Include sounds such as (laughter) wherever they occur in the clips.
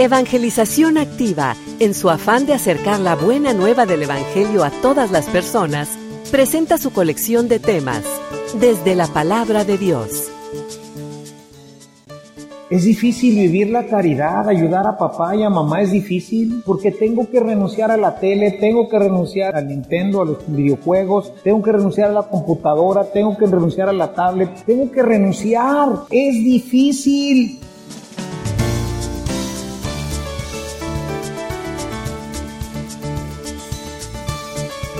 Evangelización Activa, en su afán de acercar la buena nueva del Evangelio a todas las personas, presenta su colección de temas, desde la palabra de Dios. Es difícil vivir la caridad, ayudar a papá y a mamá es difícil porque tengo que renunciar a la tele, tengo que renunciar al Nintendo, a los videojuegos, tengo que renunciar a la computadora, tengo que renunciar a la tablet, tengo que renunciar. Es difícil.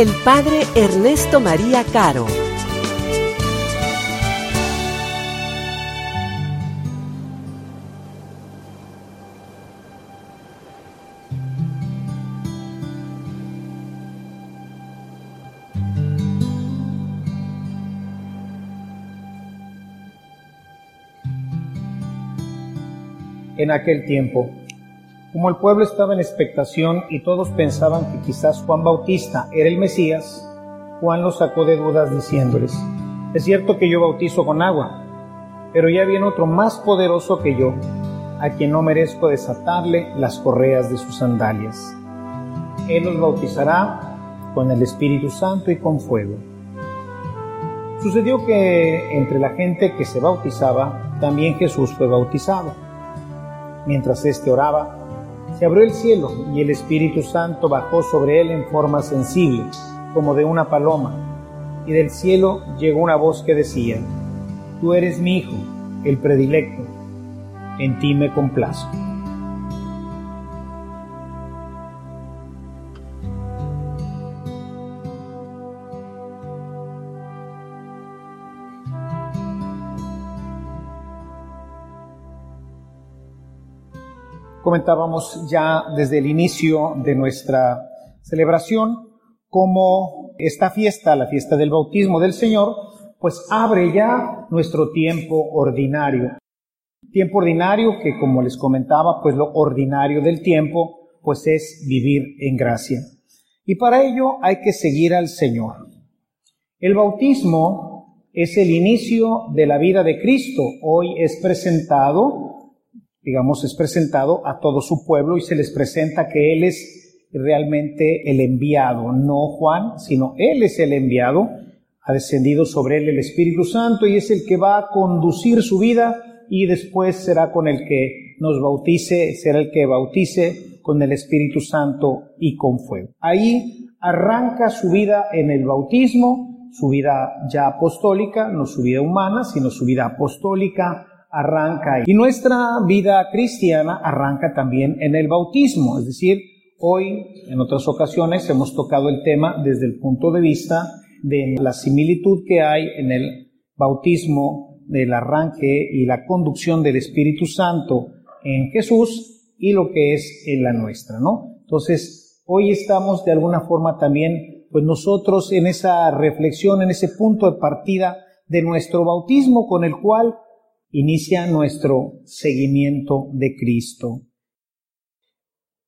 el Padre Ernesto María Caro. En aquel tiempo, como el pueblo estaba en expectación y todos pensaban que quizás Juan Bautista era el Mesías, Juan los sacó de dudas diciéndoles, es cierto que yo bautizo con agua, pero ya viene otro más poderoso que yo, a quien no merezco desatarle las correas de sus sandalias. Él los bautizará con el Espíritu Santo y con fuego. Sucedió que entre la gente que se bautizaba, también Jesús fue bautizado. Mientras éste oraba, se abrió el cielo y el Espíritu Santo bajó sobre él en forma sensible, como de una paloma, y del cielo llegó una voz que decía, Tú eres mi Hijo, el predilecto, en ti me complazco. Comentábamos ya desde el inicio de nuestra celebración cómo esta fiesta, la fiesta del bautismo del Señor, pues abre ya nuestro tiempo ordinario. Tiempo ordinario que, como les comentaba, pues lo ordinario del tiempo, pues es vivir en gracia. Y para ello hay que seguir al Señor. El bautismo es el inicio de la vida de Cristo. Hoy es presentado digamos, es presentado a todo su pueblo y se les presenta que Él es realmente el enviado, no Juan, sino Él es el enviado, ha descendido sobre Él el Espíritu Santo y es el que va a conducir su vida y después será con el que nos bautice, será el que bautice con el Espíritu Santo y con fuego. Ahí arranca su vida en el bautismo, su vida ya apostólica, no su vida humana, sino su vida apostólica, arranca y nuestra vida cristiana arranca también en el bautismo, es decir, hoy en otras ocasiones hemos tocado el tema desde el punto de vista de la similitud que hay en el bautismo del arranque y la conducción del Espíritu Santo en Jesús y lo que es en la nuestra, ¿no? Entonces, hoy estamos de alguna forma también, pues nosotros en esa reflexión, en ese punto de partida de nuestro bautismo con el cual inicia nuestro seguimiento de Cristo.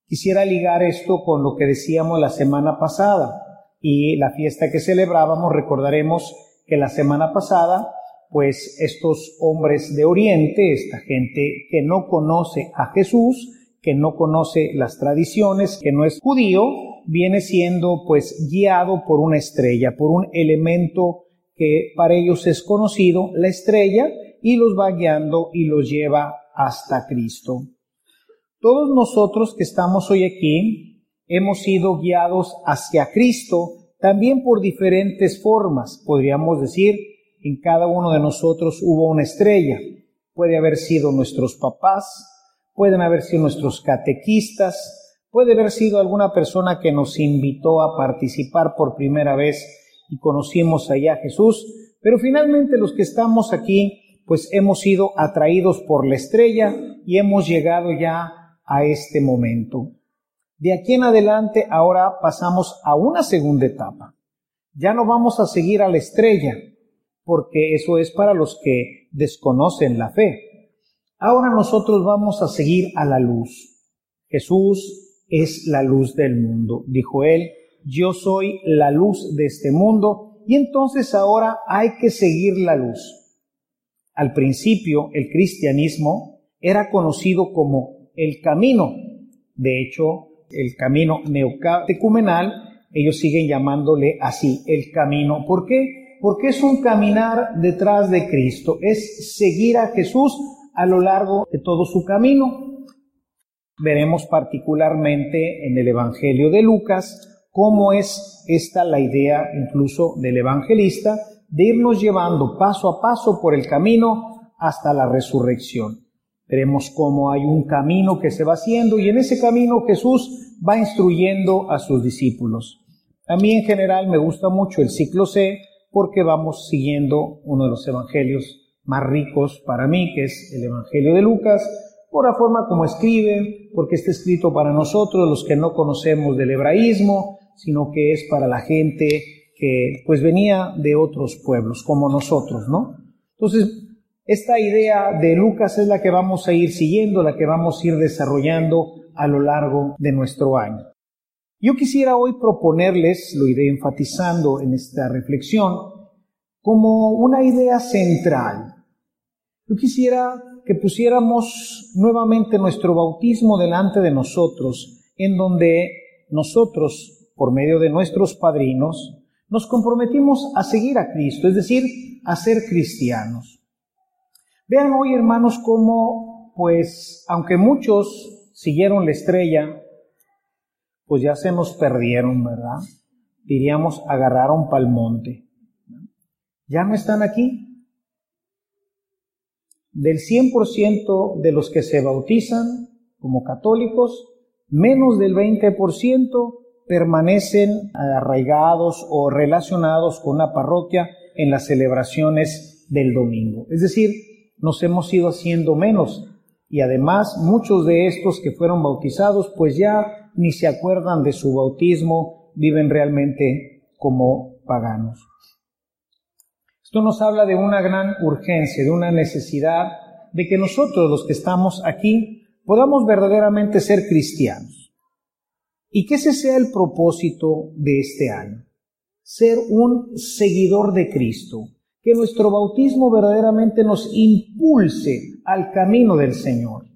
Quisiera ligar esto con lo que decíamos la semana pasada y la fiesta que celebrábamos, recordaremos que la semana pasada, pues estos hombres de Oriente, esta gente que no conoce a Jesús, que no conoce las tradiciones, que no es judío, viene siendo pues guiado por una estrella, por un elemento que para ellos es conocido, la estrella, y los va guiando y los lleva hasta Cristo. Todos nosotros que estamos hoy aquí hemos sido guiados hacia Cristo también por diferentes formas. Podríamos decir, en cada uno de nosotros hubo una estrella. Puede haber sido nuestros papás, pueden haber sido nuestros catequistas, puede haber sido alguna persona que nos invitó a participar por primera vez y conocimos allá a Jesús, pero finalmente los que estamos aquí pues hemos sido atraídos por la estrella y hemos llegado ya a este momento. De aquí en adelante ahora pasamos a una segunda etapa. Ya no vamos a seguir a la estrella, porque eso es para los que desconocen la fe. Ahora nosotros vamos a seguir a la luz. Jesús es la luz del mundo, dijo él, yo soy la luz de este mundo, y entonces ahora hay que seguir la luz. Al principio el cristianismo era conocido como el camino. De hecho, el camino neocatecumenal, ellos siguen llamándole así, el camino. ¿Por qué? Porque es un caminar detrás de Cristo, es seguir a Jesús a lo largo de todo su camino. Veremos particularmente en el Evangelio de Lucas cómo es esta la idea incluso del evangelista de irnos llevando paso a paso por el camino hasta la resurrección. Veremos cómo hay un camino que se va haciendo y en ese camino Jesús va instruyendo a sus discípulos. A mí en general me gusta mucho el ciclo C porque vamos siguiendo uno de los evangelios más ricos para mí, que es el Evangelio de Lucas, por la forma como escribe, porque está escrito para nosotros, los que no conocemos del hebraísmo, sino que es para la gente que pues venía de otros pueblos como nosotros, ¿no? Entonces, esta idea de Lucas es la que vamos a ir siguiendo, la que vamos a ir desarrollando a lo largo de nuestro año. Yo quisiera hoy proponerles, lo iré enfatizando en esta reflexión, como una idea central. Yo quisiera que pusiéramos nuevamente nuestro bautismo delante de nosotros, en donde nosotros, por medio de nuestros padrinos, nos comprometimos a seguir a Cristo, es decir, a ser cristianos. Vean hoy, hermanos, cómo, pues, aunque muchos siguieron la estrella, pues ya se nos perdieron, ¿verdad? Diríamos, agarraron pal monte. Ya no están aquí. Del 100% de los que se bautizan como católicos, menos del 20% permanecen arraigados o relacionados con una parroquia en las celebraciones del domingo. Es decir, nos hemos ido haciendo menos y además muchos de estos que fueron bautizados pues ya ni se acuerdan de su bautismo, viven realmente como paganos. Esto nos habla de una gran urgencia, de una necesidad de que nosotros los que estamos aquí podamos verdaderamente ser cristianos y que ese sea el propósito de este año. Ser un seguidor de Cristo. Que nuestro bautismo verdaderamente nos impulse al camino del Señor.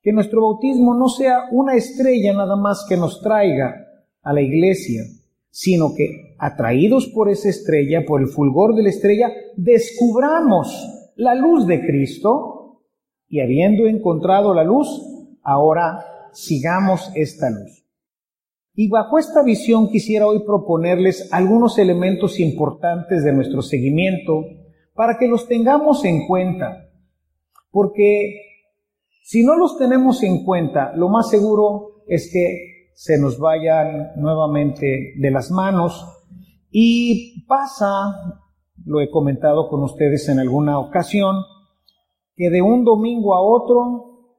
Que nuestro bautismo no sea una estrella nada más que nos traiga a la iglesia, sino que atraídos por esa estrella, por el fulgor de la estrella, descubramos la luz de Cristo y habiendo encontrado la luz, ahora sigamos esta luz. Y bajo esta visión quisiera hoy proponerles algunos elementos importantes de nuestro seguimiento para que los tengamos en cuenta. Porque si no los tenemos en cuenta, lo más seguro es que se nos vayan nuevamente de las manos y pasa, lo he comentado con ustedes en alguna ocasión, que de un domingo a otro,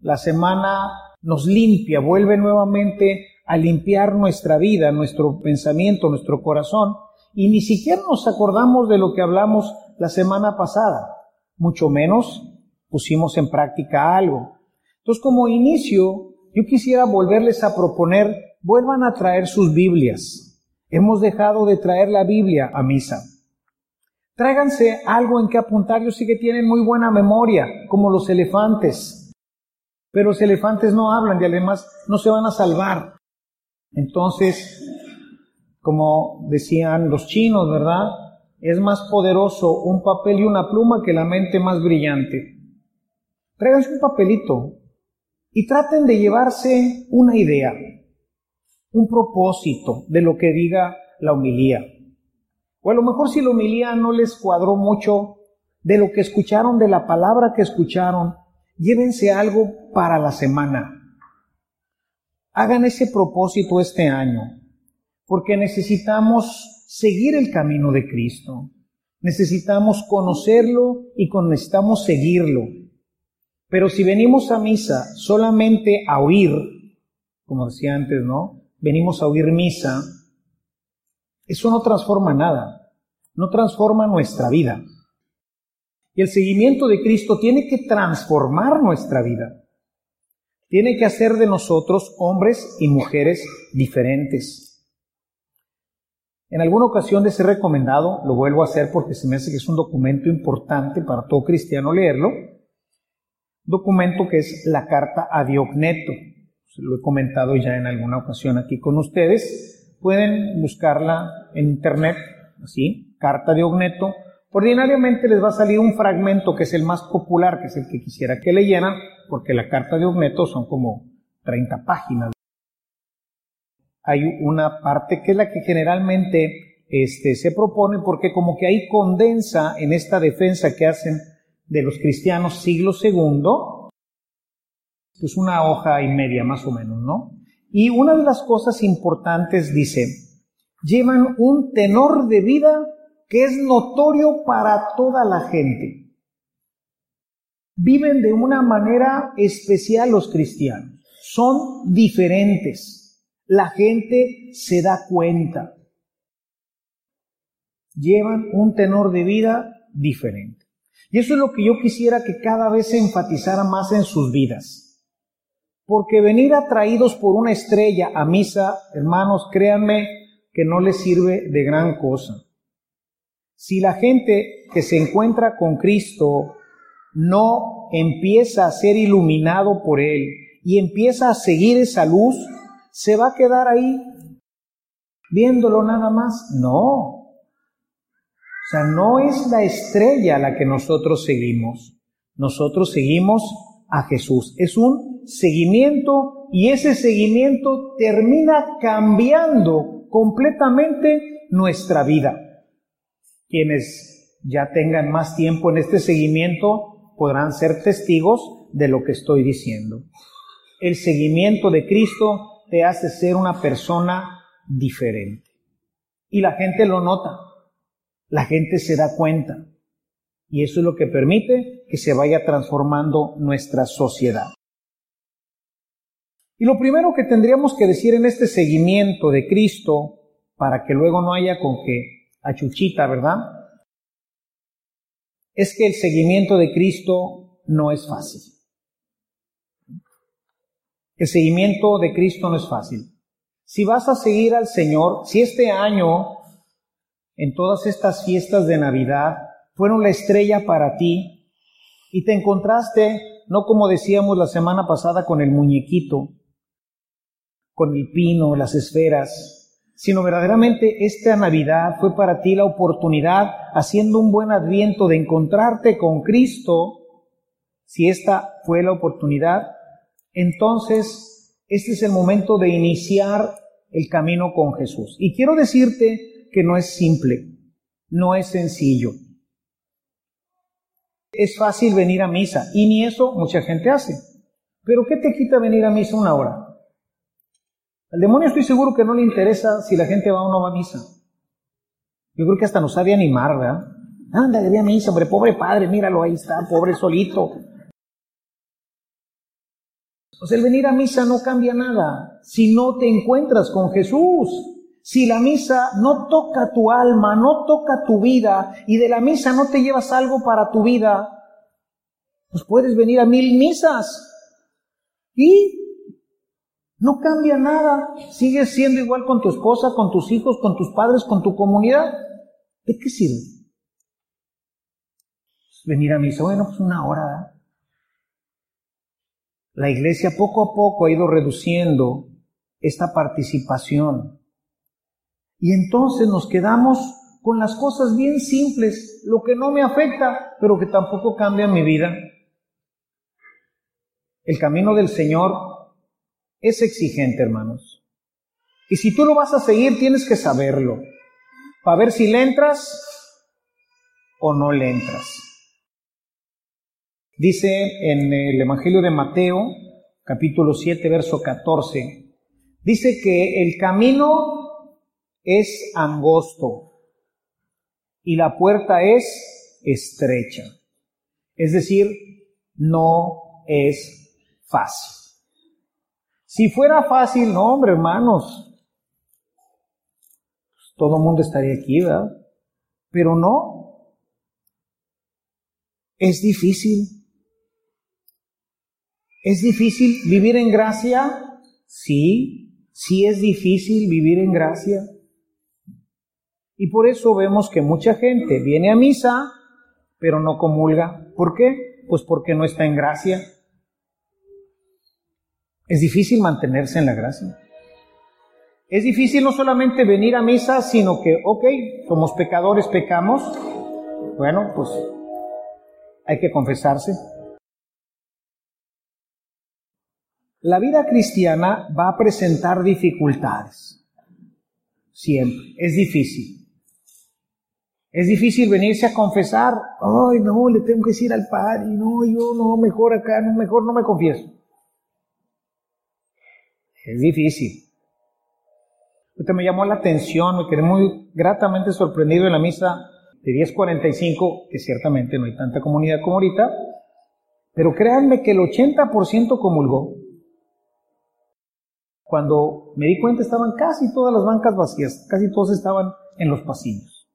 la semana nos limpia, vuelve nuevamente a limpiar nuestra vida, nuestro pensamiento, nuestro corazón, y ni siquiera nos acordamos de lo que hablamos la semana pasada, mucho menos pusimos en práctica algo. Entonces, como inicio, yo quisiera volverles a proponer, vuelvan a traer sus Biblias. Hemos dejado de traer la Biblia a misa. Tráiganse algo en que apuntar, yo sé que tienen muy buena memoria, como los elefantes. Pero los elefantes no hablan y además no se van a salvar. Entonces, como decían los chinos, ¿verdad? Es más poderoso un papel y una pluma que la mente más brillante. Tráiganse un papelito y traten de llevarse una idea, un propósito de lo que diga la homilía. O a lo mejor si la homilía no les cuadró mucho de lo que escucharon, de la palabra que escucharon, llévense algo para la semana. Hagan ese propósito este año, porque necesitamos seguir el camino de Cristo. Necesitamos conocerlo y necesitamos seguirlo. Pero si venimos a misa solamente a oír, como decía antes, ¿no? Venimos a oír misa, eso no transforma nada, no transforma nuestra vida. Y el seguimiento de Cristo tiene que transformar nuestra vida. Tiene que hacer de nosotros hombres y mujeres diferentes. En alguna ocasión les he recomendado, lo vuelvo a hacer porque se me hace que es un documento importante para todo cristiano leerlo, documento que es la carta a Diogneto. Lo he comentado ya en alguna ocasión aquí con ustedes. Pueden buscarla en internet, así, carta de Ogneto. Ordinariamente les va a salir un fragmento que es el más popular, que es el que quisiera que leyeran, porque la carta de Ogneto son como 30 páginas. Hay una parte que es la que generalmente este, se propone porque como que ahí condensa en esta defensa que hacen de los cristianos siglo segundo, pues una hoja y media más o menos, ¿no? Y una de las cosas importantes dice, llevan un tenor de vida que es notorio para toda la gente. Viven de una manera especial los cristianos. Son diferentes. La gente se da cuenta. Llevan un tenor de vida diferente. Y eso es lo que yo quisiera que cada vez se enfatizara más en sus vidas. Porque venir atraídos por una estrella a misa, hermanos, créanme que no les sirve de gran cosa. Si la gente que se encuentra con Cristo no empieza a ser iluminado por Él y empieza a seguir esa luz, se va a quedar ahí viéndolo nada más. No, o sea, no es la estrella la que nosotros seguimos. Nosotros seguimos a Jesús. Es un seguimiento y ese seguimiento termina cambiando completamente nuestra vida. Quienes ya tengan más tiempo en este seguimiento podrán ser testigos de lo que estoy diciendo. El seguimiento de Cristo te hace ser una persona diferente. Y la gente lo nota la gente se da cuenta. Y eso es lo que permite que se vaya transformando nuestra sociedad. Y lo primero que tendríamos que decir en este seguimiento de Cristo, para que luego no haya con que achuchita, ¿verdad? Es que el seguimiento de Cristo no es fácil. El seguimiento de Cristo no es fácil. Si vas a seguir al Señor, si este año en todas estas fiestas de Navidad fueron la estrella para ti y te encontraste, no como decíamos la semana pasada con el muñequito, con el pino, las esferas, sino verdaderamente esta Navidad fue para ti la oportunidad, haciendo un buen adviento de encontrarte con Cristo, si esta fue la oportunidad, entonces este es el momento de iniciar el camino con Jesús. Y quiero decirte que no es simple, no es sencillo. Es fácil venir a misa y ni eso mucha gente hace. Pero ¿qué te quita venir a misa una hora? Al demonio estoy seguro que no le interesa si la gente va o no va a misa. Yo creo que hasta nos ha de animar, ¿verdad? Anda, de a misa, hombre, pobre padre, míralo, ahí está, pobre solito. O sea, el venir a misa no cambia nada si no te encuentras con Jesús. Si la misa no toca tu alma, no toca tu vida, y de la misa no te llevas algo para tu vida, pues puedes venir a mil misas. Y no cambia nada. Sigues siendo igual con tu esposa, con tus hijos, con tus padres, con tu comunidad. ¿De qué sirve? Venir a misa, bueno, pues una hora. La iglesia poco a poco ha ido reduciendo esta participación. Y entonces nos quedamos con las cosas bien simples, lo que no me afecta, pero que tampoco cambia mi vida. El camino del Señor es exigente, hermanos. Y si tú lo vas a seguir, tienes que saberlo, para ver si le entras o no le entras. Dice en el Evangelio de Mateo, capítulo 7, verso 14, dice que el camino es angosto y la puerta es estrecha. Es decir, no es fácil. Si fuera fácil, no, hombre, hermanos, todo el mundo estaría aquí, ¿verdad? Pero no. Es difícil. ¿Es difícil vivir en gracia? Sí, sí es difícil vivir en gracia. Y por eso vemos que mucha gente viene a misa, pero no comulga. ¿Por qué? Pues porque no está en gracia. Es difícil mantenerse en la gracia. Es difícil no solamente venir a misa, sino que, ok, somos pecadores, pecamos. Bueno, pues hay que confesarse. La vida cristiana va a presentar dificultades. Siempre. Es difícil. Es difícil venirse a confesar. Ay, no, le tengo que decir al padre. No, yo no, mejor acá, mejor no me confieso. Es difícil. Ahorita me llamó la atención, me quedé muy gratamente sorprendido en la misa de 10.45, que ciertamente no hay tanta comunidad como ahorita, pero créanme que el 80% comulgó. Cuando me di cuenta estaban casi todas las bancas vacías, casi todos estaban en los pasillos.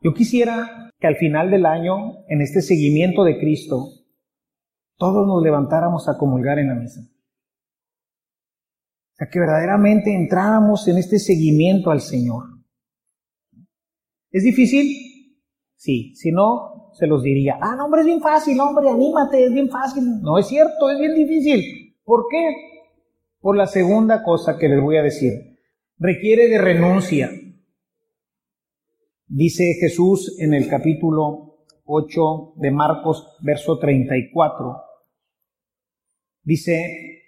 Yo quisiera que al final del año, en este seguimiento de Cristo, todos nos levantáramos a comulgar en la misa. O sea, que verdaderamente entráramos en este seguimiento al Señor. ¿Es difícil? Sí, si no, se los diría, ah, no, hombre, es bien fácil, hombre, anímate, es bien fácil. No es cierto, es bien difícil. ¿Por qué? Por la segunda cosa que les voy a decir. Requiere de renuncia. Dice Jesús en el capítulo 8 de Marcos, verso 34. Dice,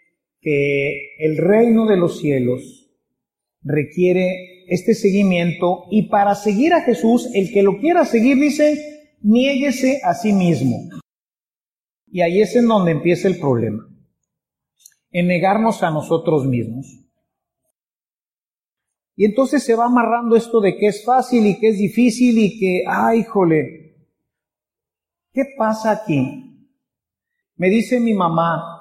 que el reino de los cielos requiere este seguimiento y para seguir a Jesús, el que lo quiera seguir dice, niéguese a sí mismo. Y ahí es en donde empieza el problema, en negarnos a nosotros mismos. Y entonces se va amarrando esto de que es fácil y que es difícil y que, ay, jole, ¿qué pasa aquí? Me dice mi mamá,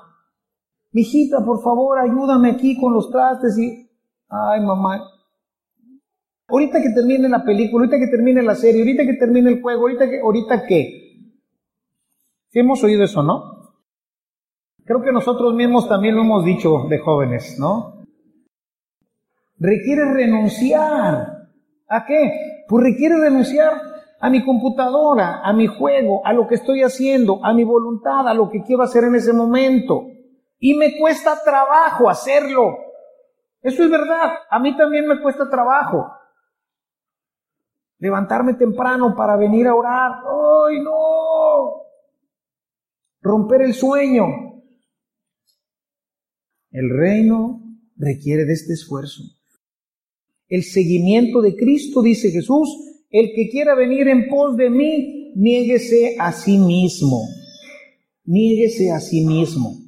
Mijita, por favor, ayúdame aquí con los trastes y... Ay, mamá. Ahorita que termine la película, ahorita que termine la serie, ahorita que termine el juego, ahorita que... ¿Ahorita qué? ¿Sí hemos oído eso, no? Creo que nosotros mismos también lo hemos dicho de jóvenes, ¿no? Requiere renunciar. ¿A qué? Pues requiere renunciar a mi computadora, a mi juego, a lo que estoy haciendo, a mi voluntad, a lo que quiero hacer en ese momento. Y me cuesta trabajo hacerlo. Eso es verdad. A mí también me cuesta trabajo. Levantarme temprano para venir a orar. ¡Ay, no! Romper el sueño. El reino requiere de este esfuerzo. El seguimiento de Cristo, dice Jesús, el que quiera venir en pos de mí, niéguese a sí mismo. Niéguese a sí mismo.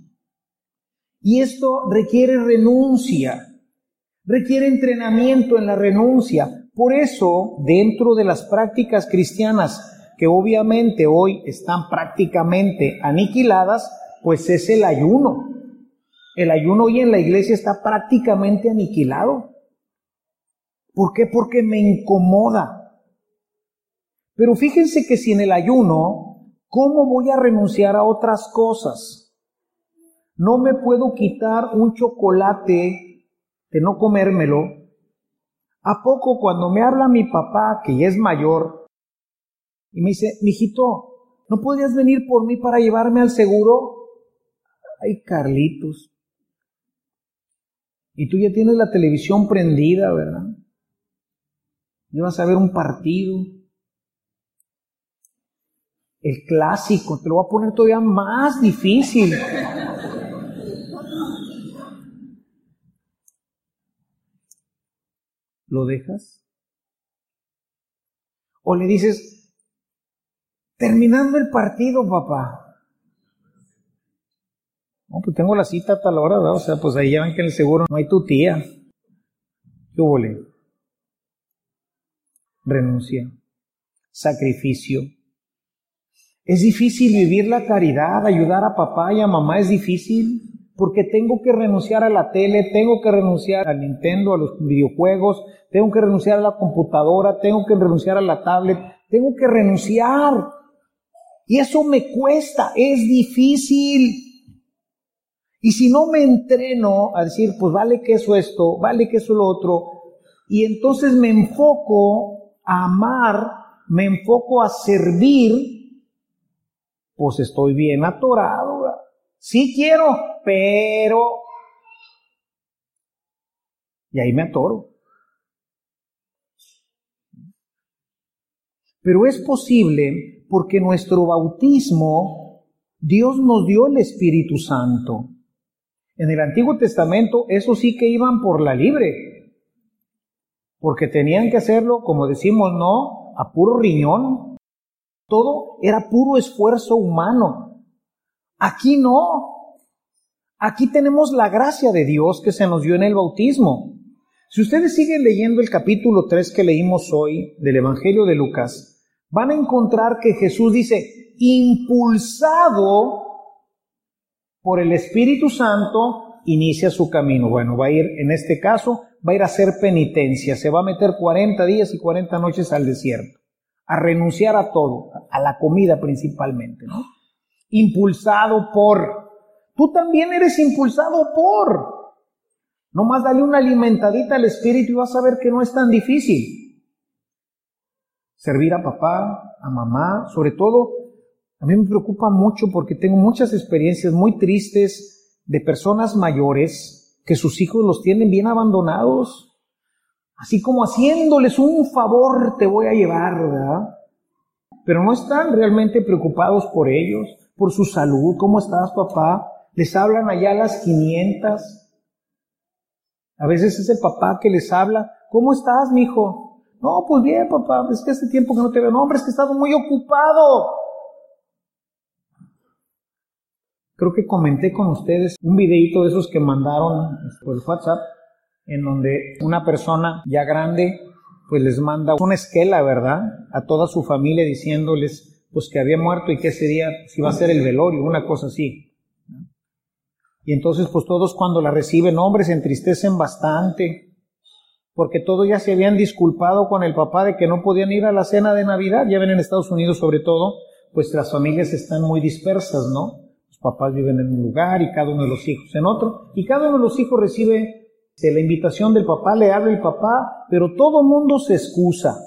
Y esto requiere renuncia, requiere entrenamiento en la renuncia. Por eso, dentro de las prácticas cristianas, que obviamente hoy están prácticamente aniquiladas, pues es el ayuno. El ayuno hoy en la iglesia está prácticamente aniquilado. ¿Por qué? Porque me incomoda. Pero fíjense que si en el ayuno, ¿cómo voy a renunciar a otras cosas? No me puedo quitar un chocolate de no comérmelo. ¿A poco cuando me habla mi papá, que ya es mayor, y me dice, mijito, ¿no podrías venir por mí para llevarme al seguro? Ay, Carlitos. Y tú ya tienes la televisión prendida, ¿verdad? Y vas a ver un partido. El clásico, te lo voy a poner todavía más difícil. ¿Lo dejas? O le dices, terminando el partido, papá. No, pues tengo la cita a tal hora, ¿verdad? O sea, pues ahí ya que en el seguro no hay tu tía. ¿Qué huele? Renuncia. Sacrificio. Es difícil vivir la caridad, ayudar a papá y a mamá es difícil porque tengo que renunciar a la tele, tengo que renunciar al Nintendo, a los videojuegos, tengo que renunciar a la computadora, tengo que renunciar a la tablet, tengo que renunciar. Y eso me cuesta, es difícil. Y si no me entreno a decir, pues vale que eso esto, vale que eso lo otro, y entonces me enfoco a amar, me enfoco a servir, pues estoy bien atorado. Sí quiero, pero... Y ahí me atoro. Pero es posible porque nuestro bautismo, Dios nos dio el Espíritu Santo. En el Antiguo Testamento, eso sí que iban por la libre, porque tenían que hacerlo, como decimos, no, a puro riñón. Todo era puro esfuerzo humano. Aquí no. Aquí tenemos la gracia de Dios que se nos dio en el bautismo. Si ustedes siguen leyendo el capítulo 3 que leímos hoy del Evangelio de Lucas, van a encontrar que Jesús dice, impulsado por el Espíritu Santo, inicia su camino. Bueno, va a ir, en este caso, va a ir a hacer penitencia, se va a meter 40 días y 40 noches al desierto, a renunciar a todo, a la comida principalmente, ¿no? Impulsado por, tú también eres impulsado por, nomás dale una alimentadita al Espíritu y vas a ver que no es tan difícil. Servir a papá, a mamá, sobre todo a mí me preocupa mucho porque tengo muchas experiencias muy tristes de personas mayores que sus hijos los tienen bien abandonados. Así como haciéndoles un favor te voy a llevar, ¿verdad? Pero no están realmente preocupados por ellos, por su salud. ¿Cómo estás, papá? Les hablan allá las 500. A veces es el papá que les habla. ¿Cómo estás, mi hijo? No, pues bien, papá. Es que hace tiempo que no te veo. No, hombre, es que he estado muy ocupado. Creo que comenté con ustedes un videito de esos que mandaron por el WhatsApp, en donde una persona ya grande, pues les manda una esquela, ¿verdad? A toda su familia diciéndoles, pues que había muerto y que ese día iba a ser el velorio, una cosa así. Y entonces, pues todos cuando la reciben, hombres, se entristecen bastante, porque todos ya se habían disculpado con el papá de que no podían ir a la cena de Navidad. Ya ven en Estados Unidos, sobre todo, pues las familias están muy dispersas, ¿no? papás viven en un lugar y cada uno de los hijos en otro, y cada uno de los hijos recibe la invitación del papá, le habla el papá, pero todo mundo se excusa.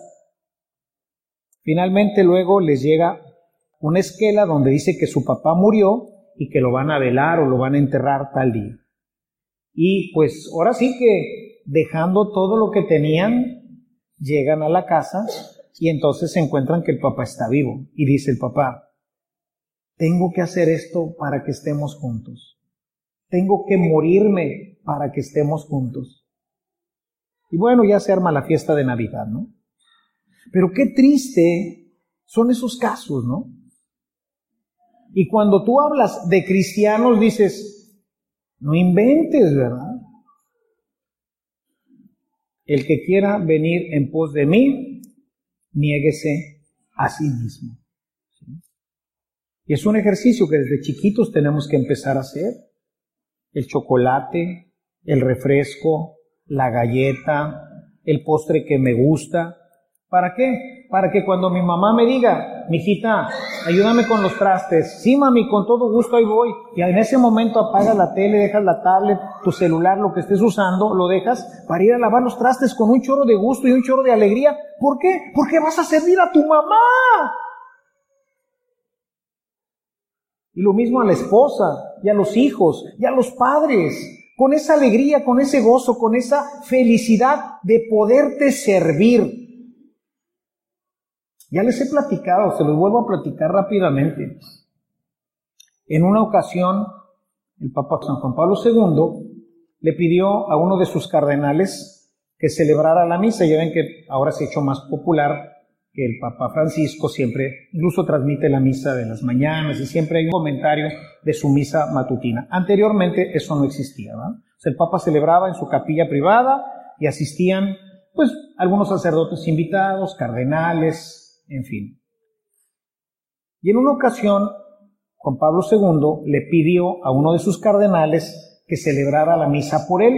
Finalmente luego les llega una esquela donde dice que su papá murió y que lo van a velar o lo van a enterrar tal día. Y pues ahora sí que dejando todo lo que tenían, llegan a la casa y entonces se encuentran que el papá está vivo. Y dice el papá, tengo que hacer esto para que estemos juntos. Tengo que morirme para que estemos juntos. Y bueno, ya se arma la fiesta de Navidad, ¿no? Pero qué triste son esos casos, ¿no? Y cuando tú hablas de cristianos dices, no inventes, ¿verdad? El que quiera venir en pos de mí, niéguese a sí mismo. Y es un ejercicio que desde chiquitos tenemos que empezar a hacer. El chocolate, el refresco, la galleta, el postre que me gusta. ¿Para qué? Para que cuando mi mamá me diga, mijita, ayúdame con los trastes. Sí, mami, con todo gusto ahí voy. Y en ese momento apagas la tele, dejas la tablet, tu celular, lo que estés usando, lo dejas para ir a lavar los trastes con un chorro de gusto y un chorro de alegría. ¿Por qué? Porque vas a servir a tu mamá. Y lo mismo a la esposa, y a los hijos, y a los padres, con esa alegría, con ese gozo, con esa felicidad de poderte servir. Ya les he platicado, se los vuelvo a platicar rápidamente. En una ocasión, el Papa San Juan Pablo II le pidió a uno de sus cardenales que celebrara la misa. Ya ven que ahora se ha hecho más popular que el Papa Francisco siempre, incluso transmite la misa de las mañanas y siempre hay un comentario de su misa matutina. Anteriormente eso no existía. el Papa celebraba en su capilla privada y asistían, pues, algunos sacerdotes invitados, cardenales, en fin. Y en una ocasión, Juan Pablo II le pidió a uno de sus cardenales que celebrara la misa por él.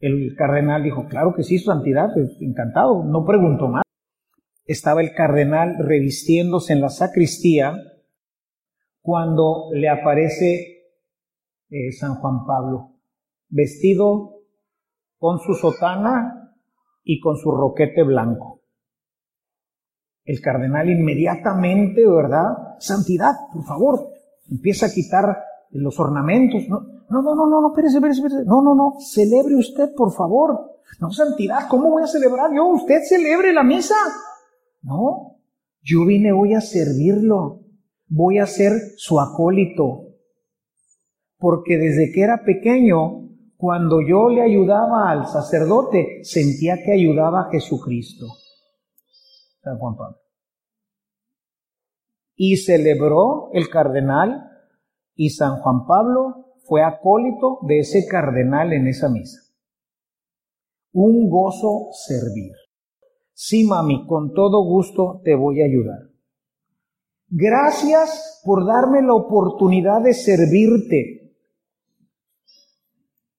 El cardenal dijo, claro que sí, su santidad, pues, encantado, no preguntó más. Estaba el cardenal revistiéndose en la sacristía cuando le aparece eh, San Juan Pablo, vestido con su sotana y con su roquete blanco. El cardenal inmediatamente, ¿verdad? Santidad, por favor, empieza a quitar los ornamentos. No, no, no, no, no, espérese, espérese, espérese. No, no, no, celebre usted, por favor. No, santidad, ¿cómo voy a celebrar yo? Usted celebre la misa. No, yo vine hoy a servirlo. Voy a ser su acólito. Porque desde que era pequeño, cuando yo le ayudaba al sacerdote, sentía que ayudaba a Jesucristo. San Juan Pablo. Y celebró el cardenal y San Juan Pablo fue acólito de ese cardenal en esa misa. Un gozo servir. Sí, mami, con todo gusto te voy a ayudar. Gracias por darme la oportunidad de servirte.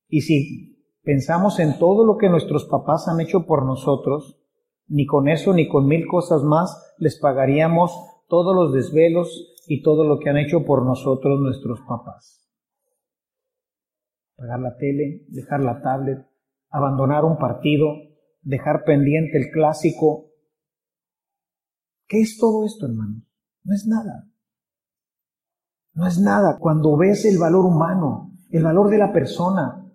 Y si pensamos en todo lo que nuestros papás han hecho por nosotros, ni con eso ni con mil cosas más les pagaríamos todos los desvelos y todo lo que han hecho por nosotros nuestros papás. Pagar la tele, dejar la tablet, abandonar un partido, dejar pendiente el clásico. ¿Qué es todo esto, hermano? No es nada. No es nada cuando ves el valor humano, el valor de la persona,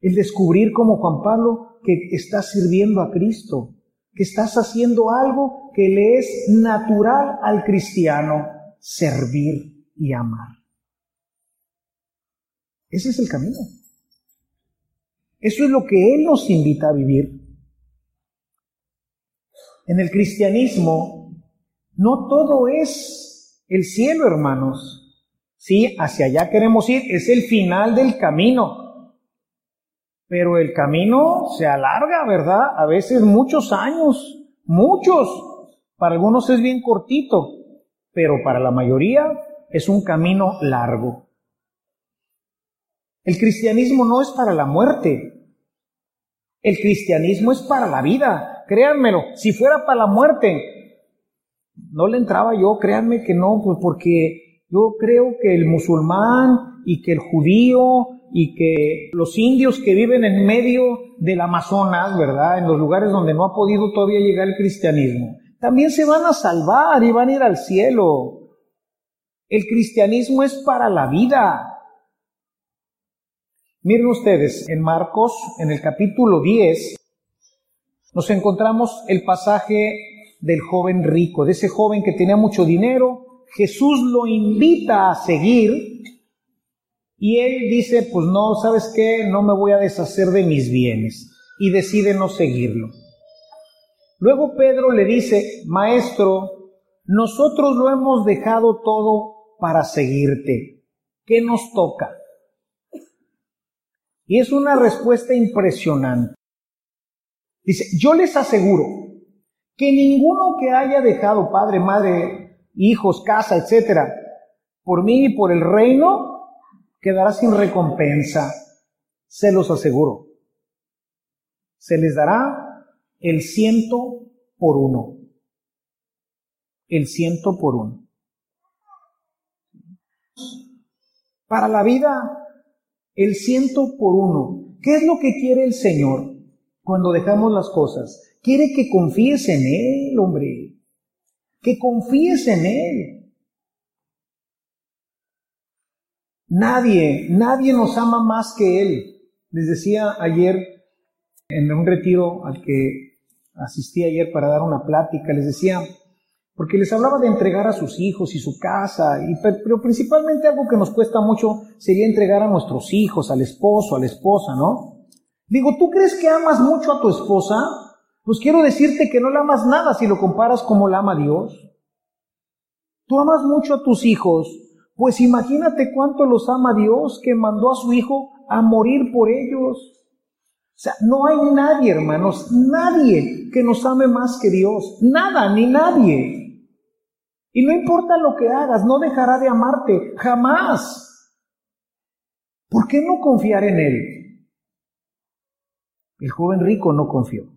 el descubrir como Juan Pablo que está sirviendo a Cristo, estás haciendo algo que le es natural al cristiano, servir y amar. Ese es el camino. Eso es lo que Él nos invita a vivir. En el cristianismo, no todo es el cielo, hermanos. Sí, hacia allá queremos ir, es el final del camino. Pero el camino se alarga, ¿verdad? A veces muchos años, muchos. Para algunos es bien cortito, pero para la mayoría es un camino largo. El cristianismo no es para la muerte. El cristianismo es para la vida. Créanmelo, si fuera para la muerte, no le entraba yo, créanme que no, pues porque yo creo que el musulmán y que el judío y que los indios que viven en medio del Amazonas, ¿verdad? En los lugares donde no ha podido todavía llegar el cristianismo, también se van a salvar y van a ir al cielo. El cristianismo es para la vida. Miren ustedes, en Marcos, en el capítulo 10, nos encontramos el pasaje del joven rico, de ese joven que tenía mucho dinero. Jesús lo invita a seguir y él dice, pues no, ¿sabes qué? No me voy a deshacer de mis bienes. Y decide no seguirlo. Luego Pedro le dice, Maestro, nosotros lo hemos dejado todo para seguirte. ¿Qué nos toca? Y es una respuesta impresionante. Dice, yo les aseguro que ninguno que haya dejado padre, madre, hijos, casa, etcétera, por mí y por el reino, quedará sin recompensa, se los aseguro. Se les dará el ciento por uno. El ciento por uno. Para la vida, el ciento por uno. ¿Qué es lo que quiere el Señor cuando dejamos las cosas? Quiere que confíes en Él, hombre. Que confíes en Él. Nadie, nadie nos ama más que Él. Les decía ayer en un retiro al que asistí ayer para dar una plática, les decía, porque les hablaba de entregar a sus hijos y su casa, y, pero principalmente algo que nos cuesta mucho sería entregar a nuestros hijos, al esposo, a la esposa, ¿no? Digo, ¿tú crees que amas mucho a tu esposa? Pues quiero decirte que no la amas nada si lo comparas como la ama Dios. Tú amas mucho a tus hijos, pues imagínate cuánto los ama Dios que mandó a su Hijo a morir por ellos. O sea, no hay nadie, hermanos, nadie que nos ame más que Dios. Nada, ni nadie. Y no importa lo que hagas, no dejará de amarte, jamás. ¿Por qué no confiar en Él? El joven rico no confió.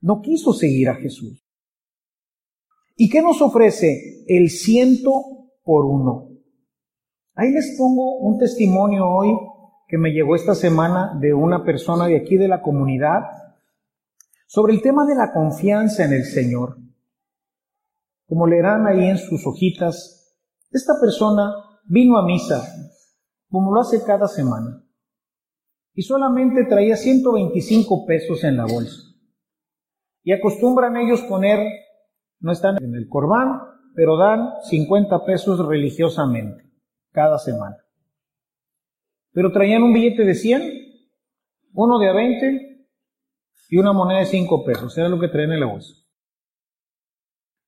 No quiso seguir a Jesús. ¿Y qué nos ofrece? El ciento por uno. Ahí les pongo un testimonio hoy que me llegó esta semana de una persona de aquí de la comunidad sobre el tema de la confianza en el Señor. Como leerán ahí en sus hojitas, esta persona vino a misa, como lo hace cada semana, y solamente traía 125 pesos en la bolsa. Y acostumbran ellos poner, no están en el corbán, pero dan 50 pesos religiosamente cada semana. Pero traían un billete de 100, uno de a 20 y una moneda de cinco pesos, era lo que traían en la bolsa.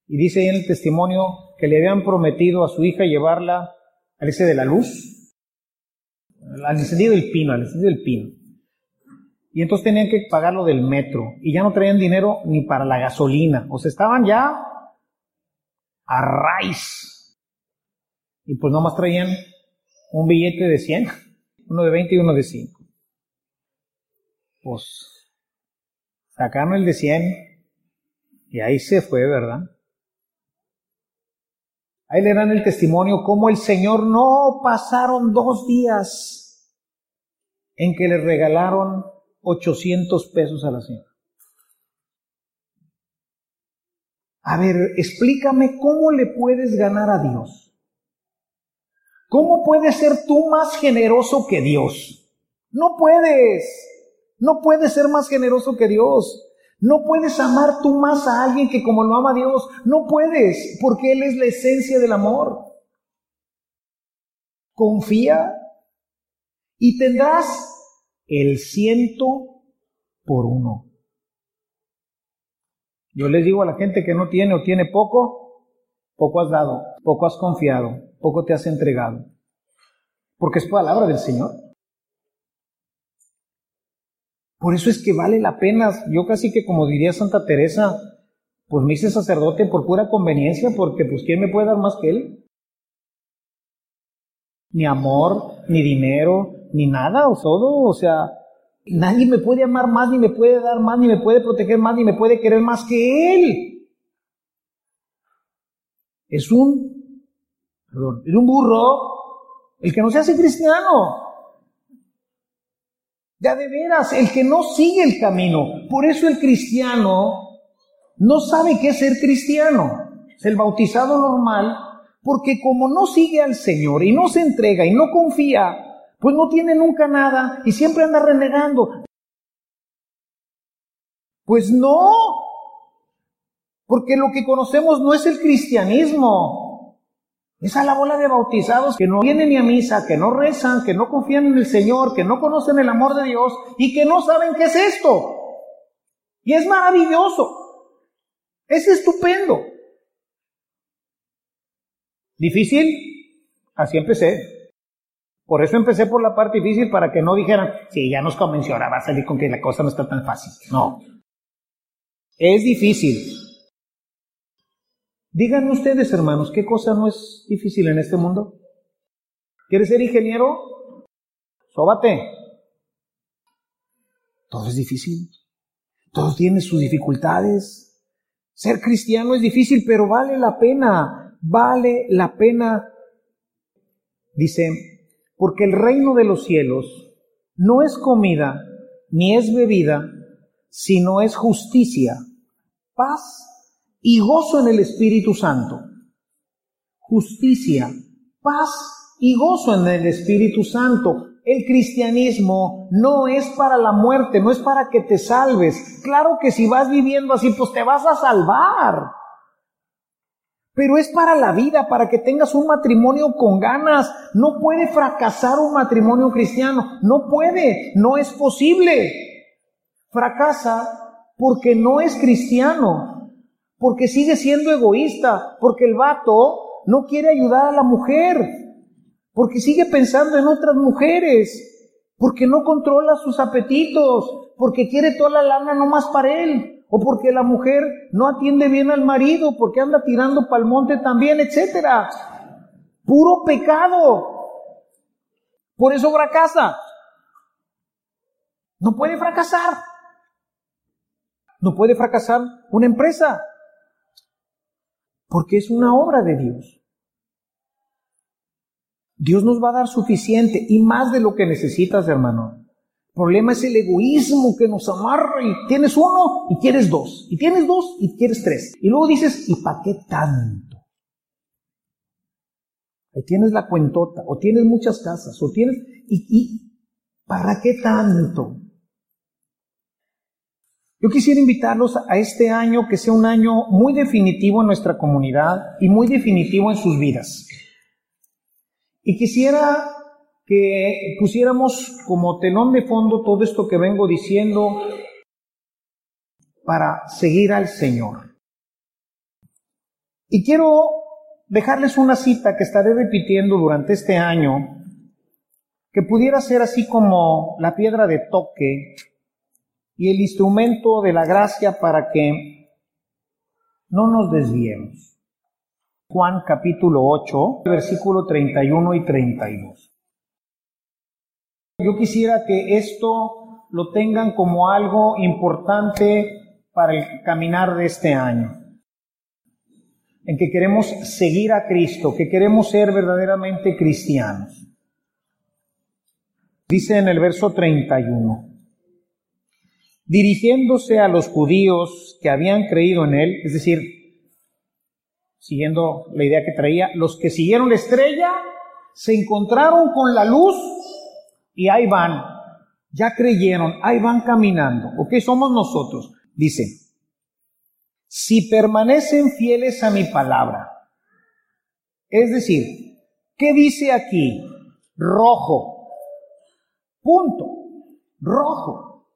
Y dice ahí en el testimonio que le habían prometido a su hija llevarla al ese de la luz, al encendido del pino, al encendido del pino. Y entonces tenían que pagar lo del metro y ya no traían dinero ni para la gasolina, o sea, estaban ya a raíz. Y pues nomás traían un billete de 100, (laughs) uno de 20 y uno de 5. Pues Sacaron el de 100 y ahí se fue, ¿verdad? Ahí le dan el testimonio como el Señor no pasaron dos días en que le regalaron 800 pesos a la señora. A ver, explícame cómo le puedes ganar a Dios. ¿Cómo puedes ser tú más generoso que Dios? No puedes. No puedes ser más generoso que Dios. No puedes amar tú más a alguien que como lo ama Dios. No puedes, porque Él es la esencia del amor. Confía y tendrás el ciento por uno. Yo les digo a la gente que no tiene o tiene poco, poco has dado, poco has confiado, poco te has entregado. Porque es palabra del Señor. Por eso es que vale la pena. Yo casi que como diría Santa Teresa, pues me hice sacerdote por pura conveniencia, porque pues ¿quién me puede dar más que él? Ni amor, ni dinero, ni nada, o todo, o sea, nadie me puede amar más, ni me puede dar más, ni me puede proteger más, ni me puede querer más que él. Es un, perdón, es un burro el que no se hace cristiano. Ya de veras, el que no sigue el camino. Por eso el cristiano no sabe qué es ser cristiano. Es el bautizado normal, porque como no sigue al Señor y no se entrega y no confía, pues no tiene nunca nada y siempre anda renegando. Pues no, porque lo que conocemos no es el cristianismo. Esa la bola de bautizados que no vienen ni a misa, que no rezan, que no confían en el Señor, que no conocen el amor de Dios y que no saben qué es esto. Y es maravilloso. Es estupendo. ¿Difícil? Así empecé. Por eso empecé por la parte difícil para que no dijeran, sí, ya nos convenció, ahora va a salir con que la cosa no está tan fácil. No. Es difícil. Díganme ustedes, hermanos, ¿qué cosa no es difícil en este mundo? ¿Quieres ser ingeniero? Sóbate. Todo es difícil. Todo tiene sus dificultades. Ser cristiano es difícil, pero vale la pena. Vale la pena. Dice, porque el reino de los cielos no es comida ni es bebida, sino es justicia, paz y gozo en el Espíritu Santo. Justicia, paz y gozo en el Espíritu Santo. El cristianismo no es para la muerte, no es para que te salves. Claro que si vas viviendo así, pues te vas a salvar. Pero es para la vida, para que tengas un matrimonio con ganas. No puede fracasar un matrimonio cristiano. No puede, no es posible. Fracasa porque no es cristiano porque sigue siendo egoísta, porque el vato no quiere ayudar a la mujer, porque sigue pensando en otras mujeres, porque no controla sus apetitos, porque quiere toda la lana nomás para él, o porque la mujer no atiende bien al marido, porque anda tirando pa'l monte también, etcétera. Puro pecado. Por eso fracasa. No puede fracasar. No puede fracasar una empresa. Porque es una obra de Dios. Dios nos va a dar suficiente y más de lo que necesitas, hermano. Problema es el egoísmo que nos amarra y tienes uno y quieres dos, y tienes dos y quieres tres. Y luego dices, ¿y para qué tanto? Ahí tienes la cuentota, o tienes muchas casas, o tienes, ¿y, y para qué tanto? Yo quisiera invitarlos a este año que sea un año muy definitivo en nuestra comunidad y muy definitivo en sus vidas. Y quisiera que pusiéramos como telón de fondo todo esto que vengo diciendo para seguir al Señor. Y quiero dejarles una cita que estaré repitiendo durante este año, que pudiera ser así como la piedra de toque y el instrumento de la gracia para que no nos desviemos. Juan capítulo 8, versículo 31 y 32. Yo quisiera que esto lo tengan como algo importante para el caminar de este año, en que queremos seguir a Cristo, que queremos ser verdaderamente cristianos. Dice en el verso 31, dirigiéndose a los judíos que habían creído en él, es decir, siguiendo la idea que traía, los que siguieron la estrella se encontraron con la luz y ahí van, ya creyeron, ahí van caminando. ¿Ok? Somos nosotros. Dice, si permanecen fieles a mi palabra, es decir, ¿qué dice aquí? Rojo. Punto. Rojo.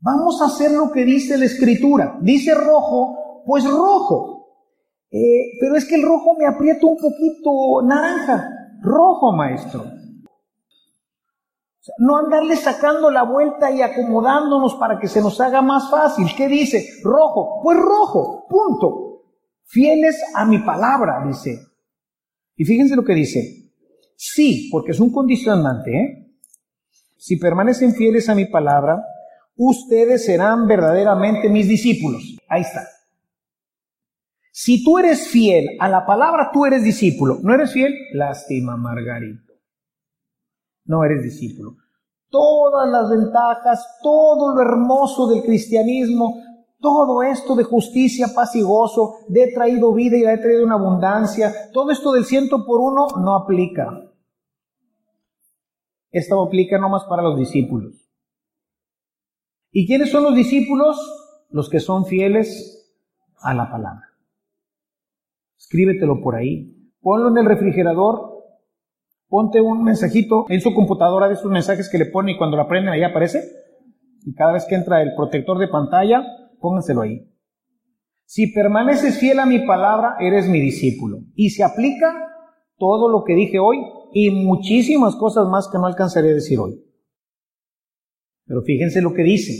Vamos a hacer lo que dice la escritura. Dice rojo, pues rojo. Eh, pero es que el rojo me aprieta un poquito naranja. Rojo, maestro. No andarle sacando la vuelta y acomodándonos para que se nos haga más fácil. ¿Qué dice? Rojo. Pues rojo. Punto. Fieles a mi palabra, dice. Y fíjense lo que dice. Sí, porque es un condicionante, ¿eh? Si permanecen fieles a mi palabra, ustedes serán verdaderamente mis discípulos. Ahí está. Si tú eres fiel a la palabra, tú eres discípulo. ¿No eres fiel? Lástima, Margarito. No eres discípulo. Todas las ventajas, todo lo hermoso del cristianismo, todo esto de justicia, paz y gozo, de he traído vida y he traído una abundancia, todo esto del ciento por uno no aplica. Esto aplica nomás para los discípulos. ¿Y quiénes son los discípulos? Los que son fieles a la palabra. Escríbetelo por ahí. Ponlo en el refrigerador. Ponte un mensajito en su computadora de esos mensajes que le pone y cuando lo prenden ahí aparece. Y cada vez que entra el protector de pantalla, pónganselo ahí. Si permaneces fiel a mi palabra, eres mi discípulo. Y se aplica todo lo que dije hoy y muchísimas cosas más que no alcanzaré a decir hoy. Pero fíjense lo que dice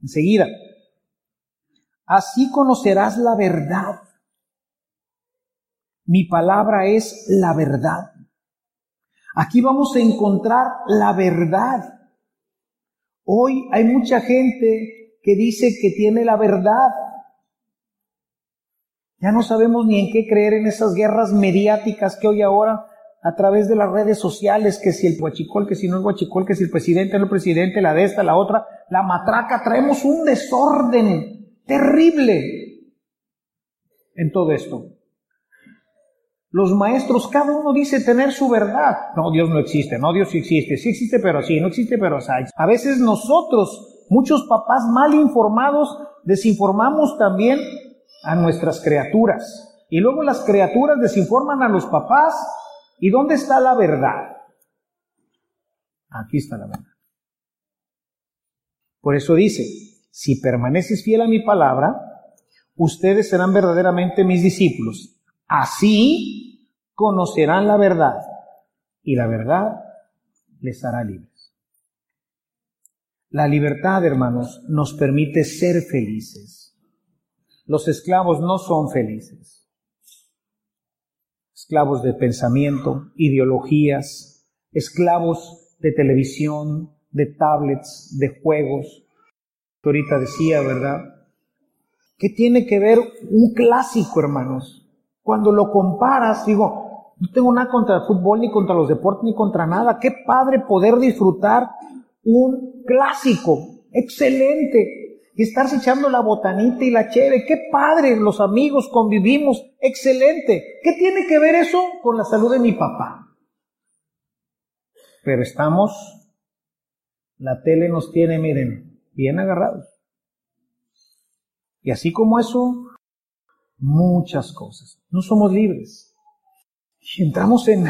enseguida. Así conocerás la verdad mi palabra es la verdad. Aquí vamos a encontrar la verdad. Hoy hay mucha gente que dice que tiene la verdad. Ya no sabemos ni en qué creer en esas guerras mediáticas que hoy ahora a través de las redes sociales, que si el guachicol, que si no el guachicol, que si el presidente, no el presidente, la de esta, la otra, la matraca, traemos un desorden terrible en todo esto. Los maestros, cada uno dice tener su verdad. No, Dios no existe, no, Dios sí existe, sí existe, pero sí, no existe, pero sí. A veces nosotros, muchos papás mal informados, desinformamos también a nuestras criaturas. Y luego las criaturas desinforman a los papás. ¿Y dónde está la verdad? Aquí está la verdad. Por eso dice, si permaneces fiel a mi palabra, ustedes serán verdaderamente mis discípulos. Así conocerán la verdad y la verdad les hará libres. La libertad, hermanos, nos permite ser felices. los esclavos no son felices. Esclavos de pensamiento, ideologías, esclavos de televisión, de tablets, de juegos. Que ahorita decía, ¿verdad? ¿Qué tiene que ver un clásico, hermanos? Cuando lo comparas, digo, no tengo nada contra el fútbol, ni contra los deportes, ni contra nada. Qué padre poder disfrutar un clásico, excelente y estarse echando la botanita y la cheve. Qué padre, los amigos convivimos, excelente. ¿Qué tiene que ver eso con la salud de mi papá? Pero estamos, la tele nos tiene, miren, bien agarrados. Y así como eso, muchas cosas. No somos libres. Y entramos en,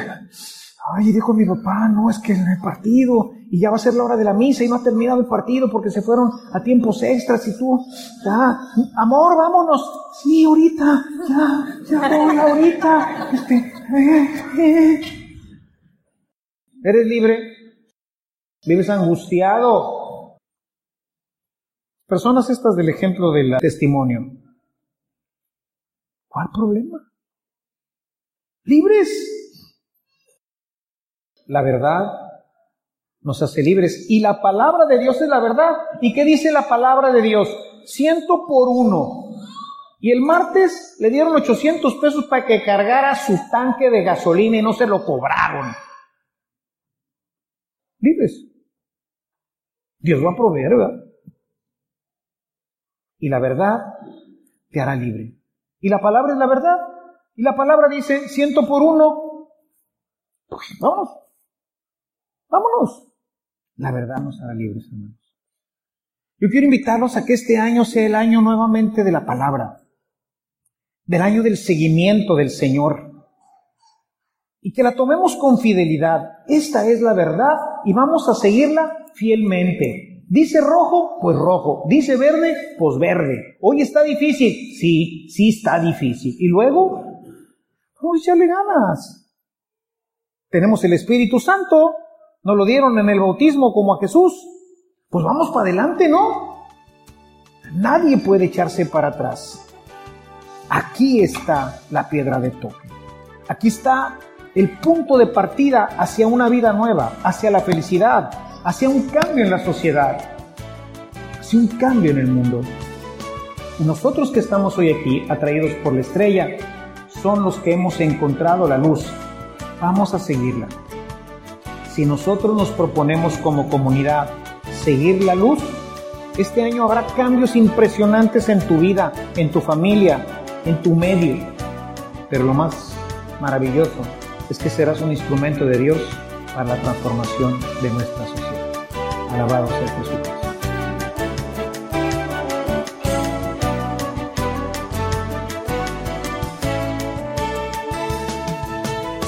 Ay, dijo mi papá, no, es que en el partido, y ya va a ser la hora de la misa y no ha terminado el partido porque se fueron a tiempos extras y tú, ya, amor, vámonos. Sí, ahorita, ya, ya voy, ahorita. Este, eh, eh. ¿Eres libre? ¿Vives angustiado? Personas estas del ejemplo del testimonio. ¿Cuál problema? ¿Libres? La verdad nos hace libres. Y la palabra de Dios es la verdad. ¿Y qué dice la palabra de Dios? Ciento por uno. Y el martes le dieron 800 pesos para que cargara su tanque de gasolina y no se lo cobraron. Libres. Dios va a proveer, ¿verdad? Y la verdad te hará libre. Y la palabra es la verdad. Y la palabra dice, ciento por uno. Pues vamos. Vámonos. La verdad nos hará libres, hermanos. Yo quiero invitarlos a que este año sea el año nuevamente de la palabra, del año del seguimiento del Señor, y que la tomemos con fidelidad. Esta es la verdad y vamos a seguirla fielmente. Dice rojo, pues rojo. Dice verde, pues verde. Hoy está difícil. Sí, sí está difícil. Y luego, pues ya le ganas. Tenemos el Espíritu Santo, nos lo dieron en el bautismo como a Jesús. Pues vamos para adelante, ¿no? Nadie puede echarse para atrás. Aquí está la piedra de toque. Aquí está el punto de partida hacia una vida nueva, hacia la felicidad, hacia un cambio en la sociedad, hacia un cambio en el mundo. Nosotros que estamos hoy aquí, atraídos por la estrella, son los que hemos encontrado la luz. Vamos a seguirla si nosotros nos proponemos como comunidad seguir la luz, este año habrá cambios impresionantes en tu vida, en tu familia, en tu medio. Pero lo más maravilloso es que serás un instrumento de Dios para la transformación de nuestra sociedad. Alabado sea Jesucristo.